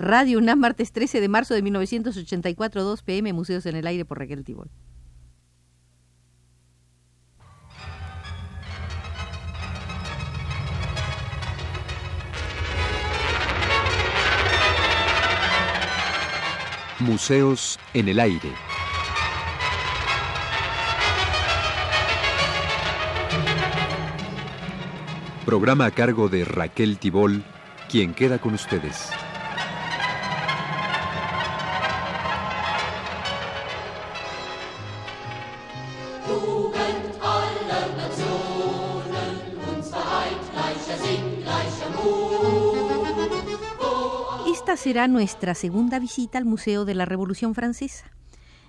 Radio UNAM, martes 13 de marzo de 1984, 2 pm, Museos en el Aire por Raquel Tibol. Museos en el Aire. Programa a cargo de Raquel Tibol, quien queda con ustedes. Será nuestra segunda visita al Museo de la Revolución Francesa.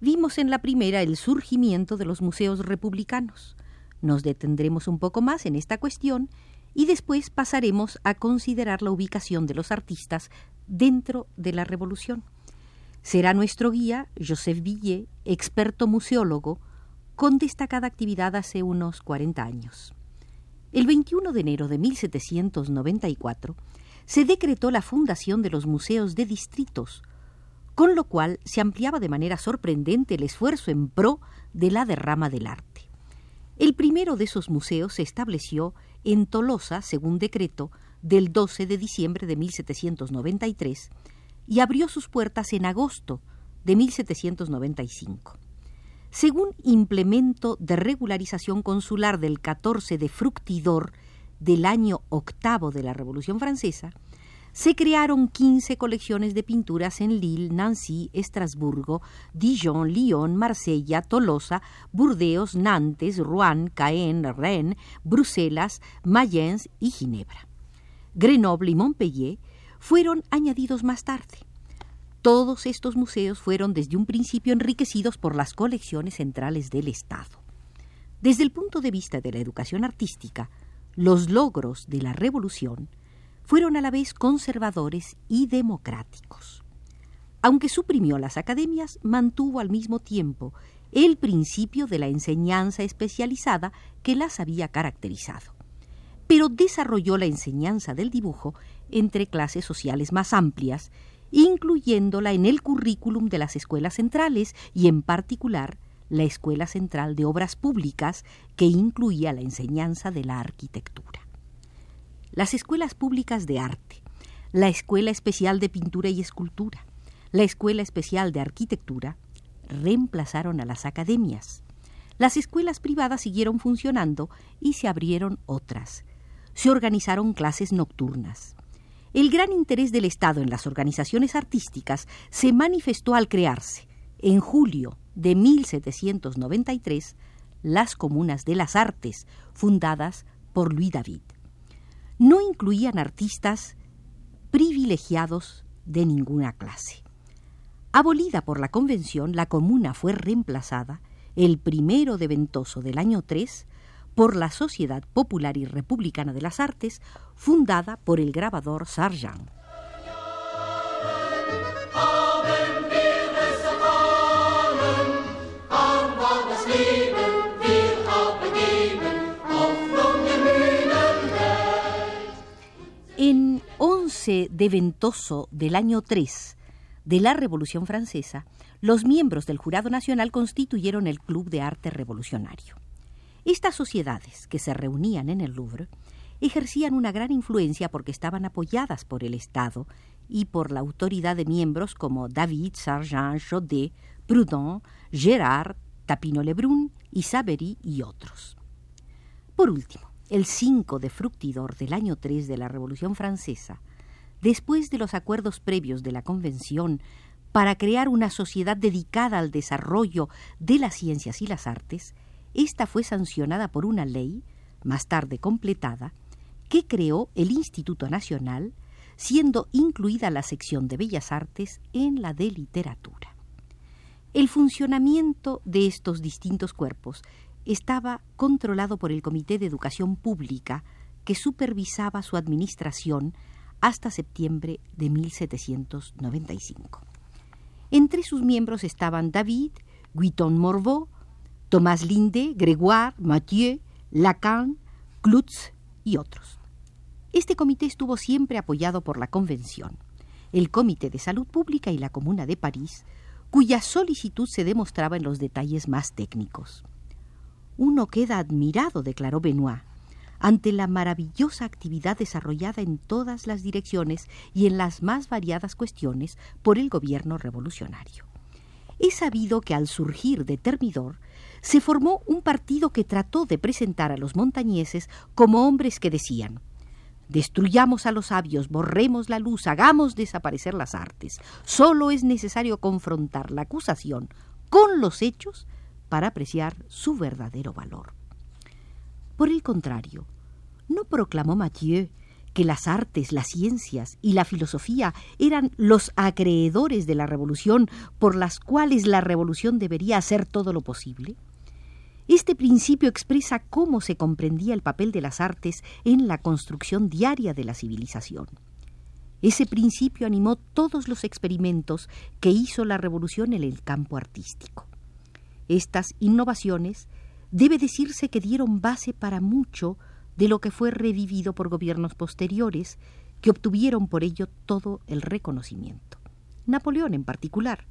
Vimos en la primera el surgimiento de los museos republicanos. Nos detendremos un poco más en esta cuestión y después pasaremos a considerar la ubicación de los artistas dentro de la revolución. Será nuestro guía, Joseph Villet, experto museólogo, con destacada actividad hace unos 40 años. El 21 de enero de 1794 se decretó la fundación de los museos de distritos, con lo cual se ampliaba de manera sorprendente el esfuerzo en pro de la derrama del arte. El primero de esos museos se estableció en Tolosa, según decreto, del 12 de diciembre de 1793 y abrió sus puertas en agosto de 1795. Según implemento de regularización consular del 14 de Fructidor del año octavo de la Revolución Francesa, se crearon 15 colecciones de pinturas en Lille, Nancy, Estrasburgo, Dijon, Lyon, Marsella, Tolosa, Burdeos, Nantes, Rouen, Caen, Rennes, Bruselas, Mayence y Ginebra. Grenoble y Montpellier fueron añadidos más tarde. Todos estos museos fueron desde un principio enriquecidos por las colecciones centrales del Estado. Desde el punto de vista de la educación artística, los logros de la Revolución fueron a la vez conservadores y democráticos. Aunque suprimió las academias, mantuvo al mismo tiempo el principio de la enseñanza especializada que las había caracterizado. Pero desarrolló la enseñanza del dibujo entre clases sociales más amplias, incluyéndola en el currículum de las escuelas centrales y en particular la Escuela Central de Obras Públicas, que incluía la enseñanza de la arquitectura las escuelas públicas de arte, la Escuela Especial de Pintura y Escultura, la Escuela Especial de Arquitectura, reemplazaron a las academias. Las escuelas privadas siguieron funcionando y se abrieron otras. Se organizaron clases nocturnas. El gran interés del Estado en las organizaciones artísticas se manifestó al crearse, en julio de 1793, las Comunas de las Artes, fundadas por Louis David no incluían artistas privilegiados de ninguna clase. Abolida por la Convención, la comuna fue reemplazada, el primero de Ventoso del año 3, por la Sociedad Popular y Republicana de las Artes, fundada por el grabador Sargent. 11 de Ventoso del año 3 de la Revolución Francesa, los miembros del Jurado Nacional constituyeron el Club de Arte Revolucionario. Estas sociedades, que se reunían en el Louvre, ejercían una gran influencia porque estaban apoyadas por el Estado y por la autoridad de miembros como David, Sargent, Jodet, Proudhon, Gérard, Tapino Lebrun, Isaberi y otros. Por último, el 5 de Fructidor del año 3 de la Revolución Francesa, después de los acuerdos previos de la Convención para crear una sociedad dedicada al desarrollo de las ciencias y las artes, esta fue sancionada por una ley, más tarde completada, que creó el Instituto Nacional, siendo incluida la sección de Bellas Artes en la de Literatura. El funcionamiento de estos distintos cuerpos estaba controlado por el Comité de Educación Pública, que supervisaba su administración hasta septiembre de 1795. Entre sus miembros estaban David, Guiton Morveau, Thomas Linde, Grégoire, Mathieu, Lacan, Klutz y otros. Este comité estuvo siempre apoyado por la Convención. el Comité de Salud Pública y la Comuna de París, cuya solicitud se demostraba en los detalles más técnicos. Uno queda admirado, declaró Benoit, ante la maravillosa actividad desarrollada en todas las direcciones y en las más variadas cuestiones por el gobierno revolucionario. He sabido que al surgir de Termidor se formó un partido que trató de presentar a los montañeses como hombres que decían Destruyamos a los sabios, borremos la luz, hagamos desaparecer las artes. Solo es necesario confrontar la acusación con los hechos para apreciar su verdadero valor. Por el contrario, ¿no proclamó Mathieu que las artes, las ciencias y la filosofía eran los acreedores de la revolución por las cuales la revolución debería hacer todo lo posible? Este principio expresa cómo se comprendía el papel de las artes en la construcción diaria de la civilización. Ese principio animó todos los experimentos que hizo la revolución en el campo artístico. Estas innovaciones debe decirse que dieron base para mucho de lo que fue revivido por gobiernos posteriores que obtuvieron por ello todo el reconocimiento. Napoleón en particular.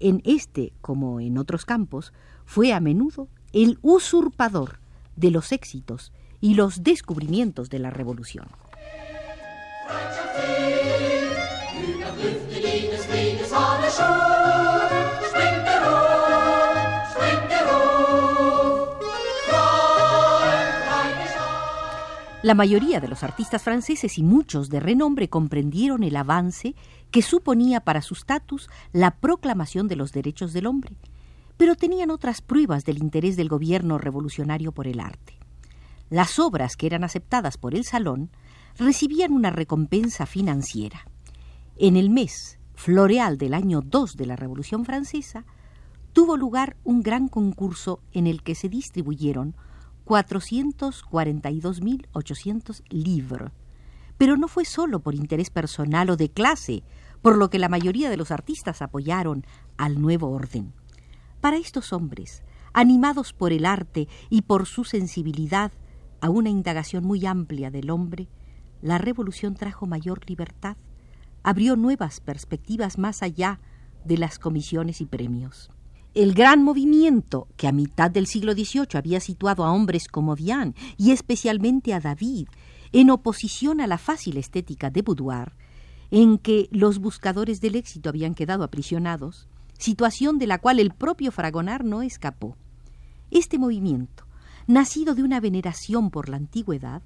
En este, como en otros campos, fue a menudo el usurpador de los éxitos y los descubrimientos de la revolución. La mayoría de los artistas franceses y muchos de renombre comprendieron el avance que suponía para su estatus la proclamación de los derechos del hombre, pero tenían otras pruebas del interés del gobierno revolucionario por el arte. Las obras que eran aceptadas por el Salón recibían una recompensa financiera. En el mes floreal del año 2 de la Revolución Francesa, tuvo lugar un gran concurso en el que se distribuyeron 442.800 libros. Pero no fue solo por interés personal o de clase, por lo que la mayoría de los artistas apoyaron al nuevo orden. Para estos hombres, animados por el arte y por su sensibilidad a una indagación muy amplia del hombre, la revolución trajo mayor libertad, abrió nuevas perspectivas más allá de las comisiones y premios. El gran movimiento que a mitad del siglo XVIII había situado a hombres como Vian y especialmente a David en oposición a la fácil estética de Boudoir, en que los buscadores del éxito habían quedado aprisionados, situación de la cual el propio Fragonard no escapó. Este movimiento, nacido de una veneración por la antigüedad,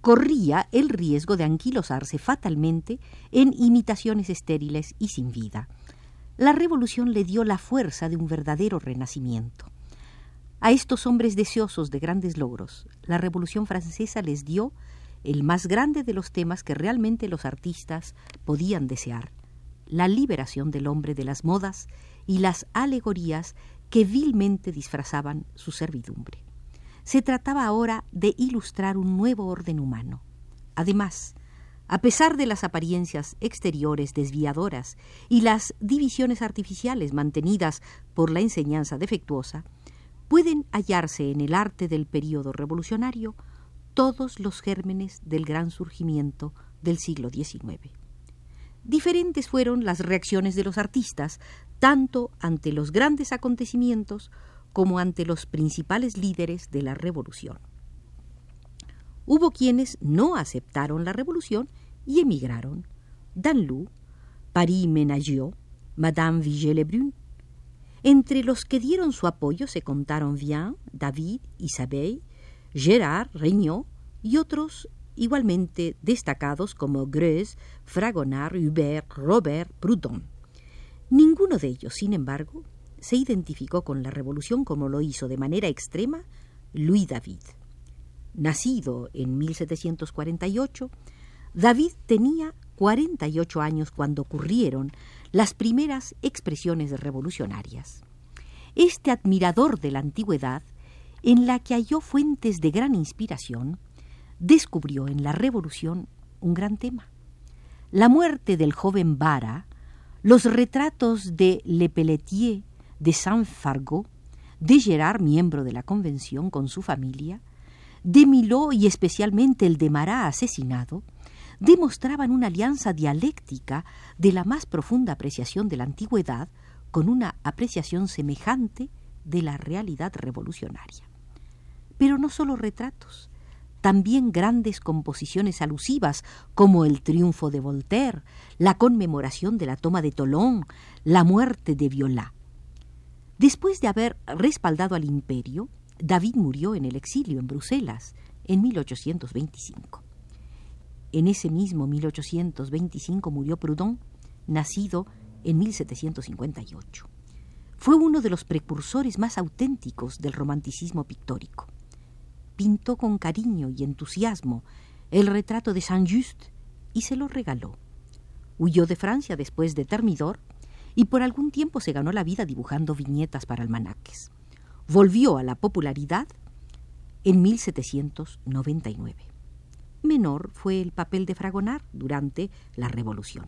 corría el riesgo de anquilosarse fatalmente en imitaciones estériles y sin vida la revolución le dio la fuerza de un verdadero renacimiento. A estos hombres deseosos de grandes logros, la revolución francesa les dio el más grande de los temas que realmente los artistas podían desear, la liberación del hombre de las modas y las alegorías que vilmente disfrazaban su servidumbre. Se trataba ahora de ilustrar un nuevo orden humano. Además, a pesar de las apariencias exteriores desviadoras y las divisiones artificiales mantenidas por la enseñanza defectuosa, pueden hallarse en el arte del período revolucionario todos los gérmenes del gran surgimiento del siglo XIX. Diferentes fueron las reacciones de los artistas, tanto ante los grandes acontecimientos como ante los principales líderes de la revolución. Hubo quienes no aceptaron la revolución y emigraron. Danlou, Paris Ménagiot, Madame Vigée-Lebrun. Entre los que dieron su apoyo se contaron Vien, David, Isabelle, Gérard, Regnault y otros igualmente destacados como Greuze, Fragonard, Hubert, Robert, Proudhon. Ninguno de ellos, sin embargo, se identificó con la revolución como lo hizo de manera extrema Louis David. Nacido en 1748, David tenía 48 años cuando ocurrieron las primeras expresiones revolucionarias. Este admirador de la antigüedad, en la que halló fuentes de gran inspiración, descubrió en la revolución un gran tema. La muerte del joven Vara, los retratos de Le Pelletier, de Saint-Fargeau, de Gerard, miembro de la Convención con su familia, de Milot y especialmente el de Marat asesinado, demostraban una alianza dialéctica de la más profunda apreciación de la antigüedad con una apreciación semejante de la realidad revolucionaria. Pero no solo retratos, también grandes composiciones alusivas como el triunfo de Voltaire, la conmemoración de la toma de Tolón, la muerte de Viola. Después de haber respaldado al imperio, David murió en el exilio en Bruselas en 1825. En ese mismo 1825 murió Proudhon, nacido en 1758. Fue uno de los precursores más auténticos del romanticismo pictórico. Pintó con cariño y entusiasmo el retrato de Saint-Just y se lo regaló. Huyó de Francia después de Termidor y por algún tiempo se ganó la vida dibujando viñetas para almanaques. Volvió a la popularidad en 1799. Menor fue el papel de Fragonard durante la Revolución.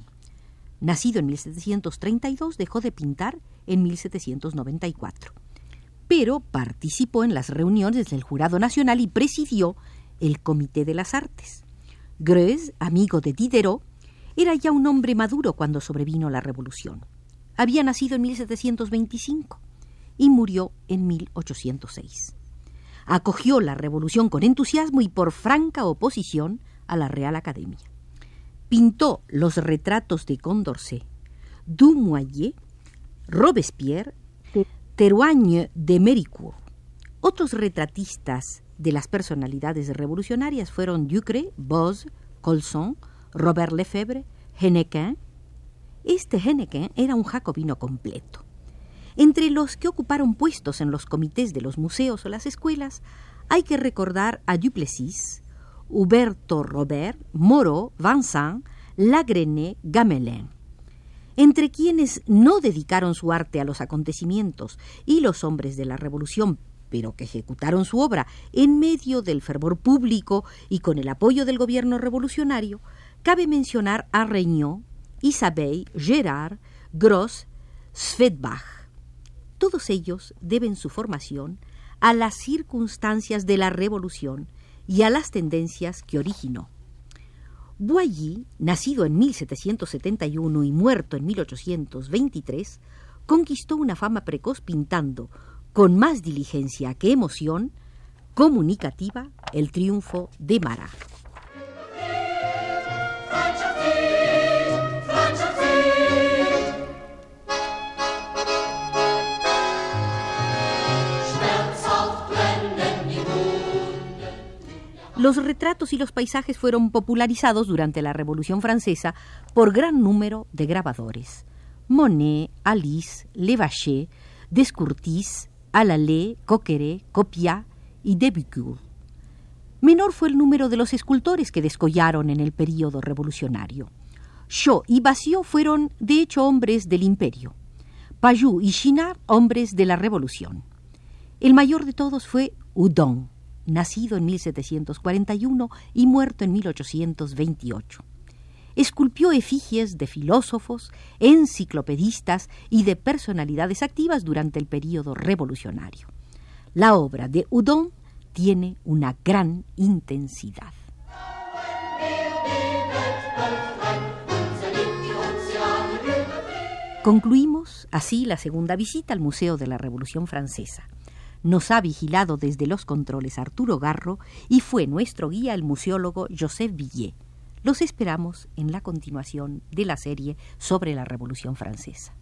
Nacido en 1732, dejó de pintar en 1794, pero participó en las reuniones del Jurado Nacional y presidió el Comité de las Artes. Greuze, amigo de Diderot, era ya un hombre maduro cuando sobrevino la Revolución. Había nacido en 1725 y murió en 1806 acogió la revolución con entusiasmo y por franca oposición a la Real Academia. Pintó los retratos de Condorcet, Dumoyer, Robespierre, Teruagne de Méricourt. Otros retratistas de las personalidades revolucionarias fueron Ducre, Bose, Colson, Robert Lefebvre, Hennequin. Este Hennequin era un jacobino completo. Entre los que ocuparon puestos en los comités de los museos o las escuelas, hay que recordar a Duplessis, Huberto Robert, Moreau, Vincent, Lagrené, Gamelin. Entre quienes no dedicaron su arte a los acontecimientos y los hombres de la Revolución, pero que ejecutaron su obra en medio del fervor público y con el apoyo del gobierno revolucionario, cabe mencionar a Regnault, Isabey, Gerard, Gross, Svedbach. Todos ellos deben su formación a las circunstancias de la revolución y a las tendencias que originó. Boilly, nacido en 1771 y muerto en 1823, conquistó una fama precoz pintando, con más diligencia que emoción, comunicativa, el triunfo de Marat. Los retratos y los paisajes fueron popularizados durante la Revolución Francesa por gran número de grabadores. Monet, Alice, Levaché, Descourtis, Alalé, Coqueret, Copiat y Debucourt. Menor fue el número de los escultores que descollaron en el período revolucionario. Shaw y Bassiot fueron, de hecho, hombres del imperio. Pajou y Chinard, hombres de la revolución. El mayor de todos fue Houdon, nacido en 1741 y muerto en 1828. Esculpió efigies de filósofos, enciclopedistas y de personalidades activas durante el período revolucionario. La obra de Houdon tiene una gran intensidad. Concluimos así la segunda visita al Museo de la Revolución Francesa. Nos ha vigilado desde los controles Arturo Garro y fue nuestro guía el museólogo Joseph Villet. Los esperamos en la continuación de la serie sobre la Revolución Francesa.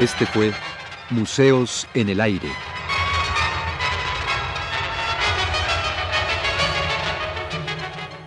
Este fue Museos en el Aire.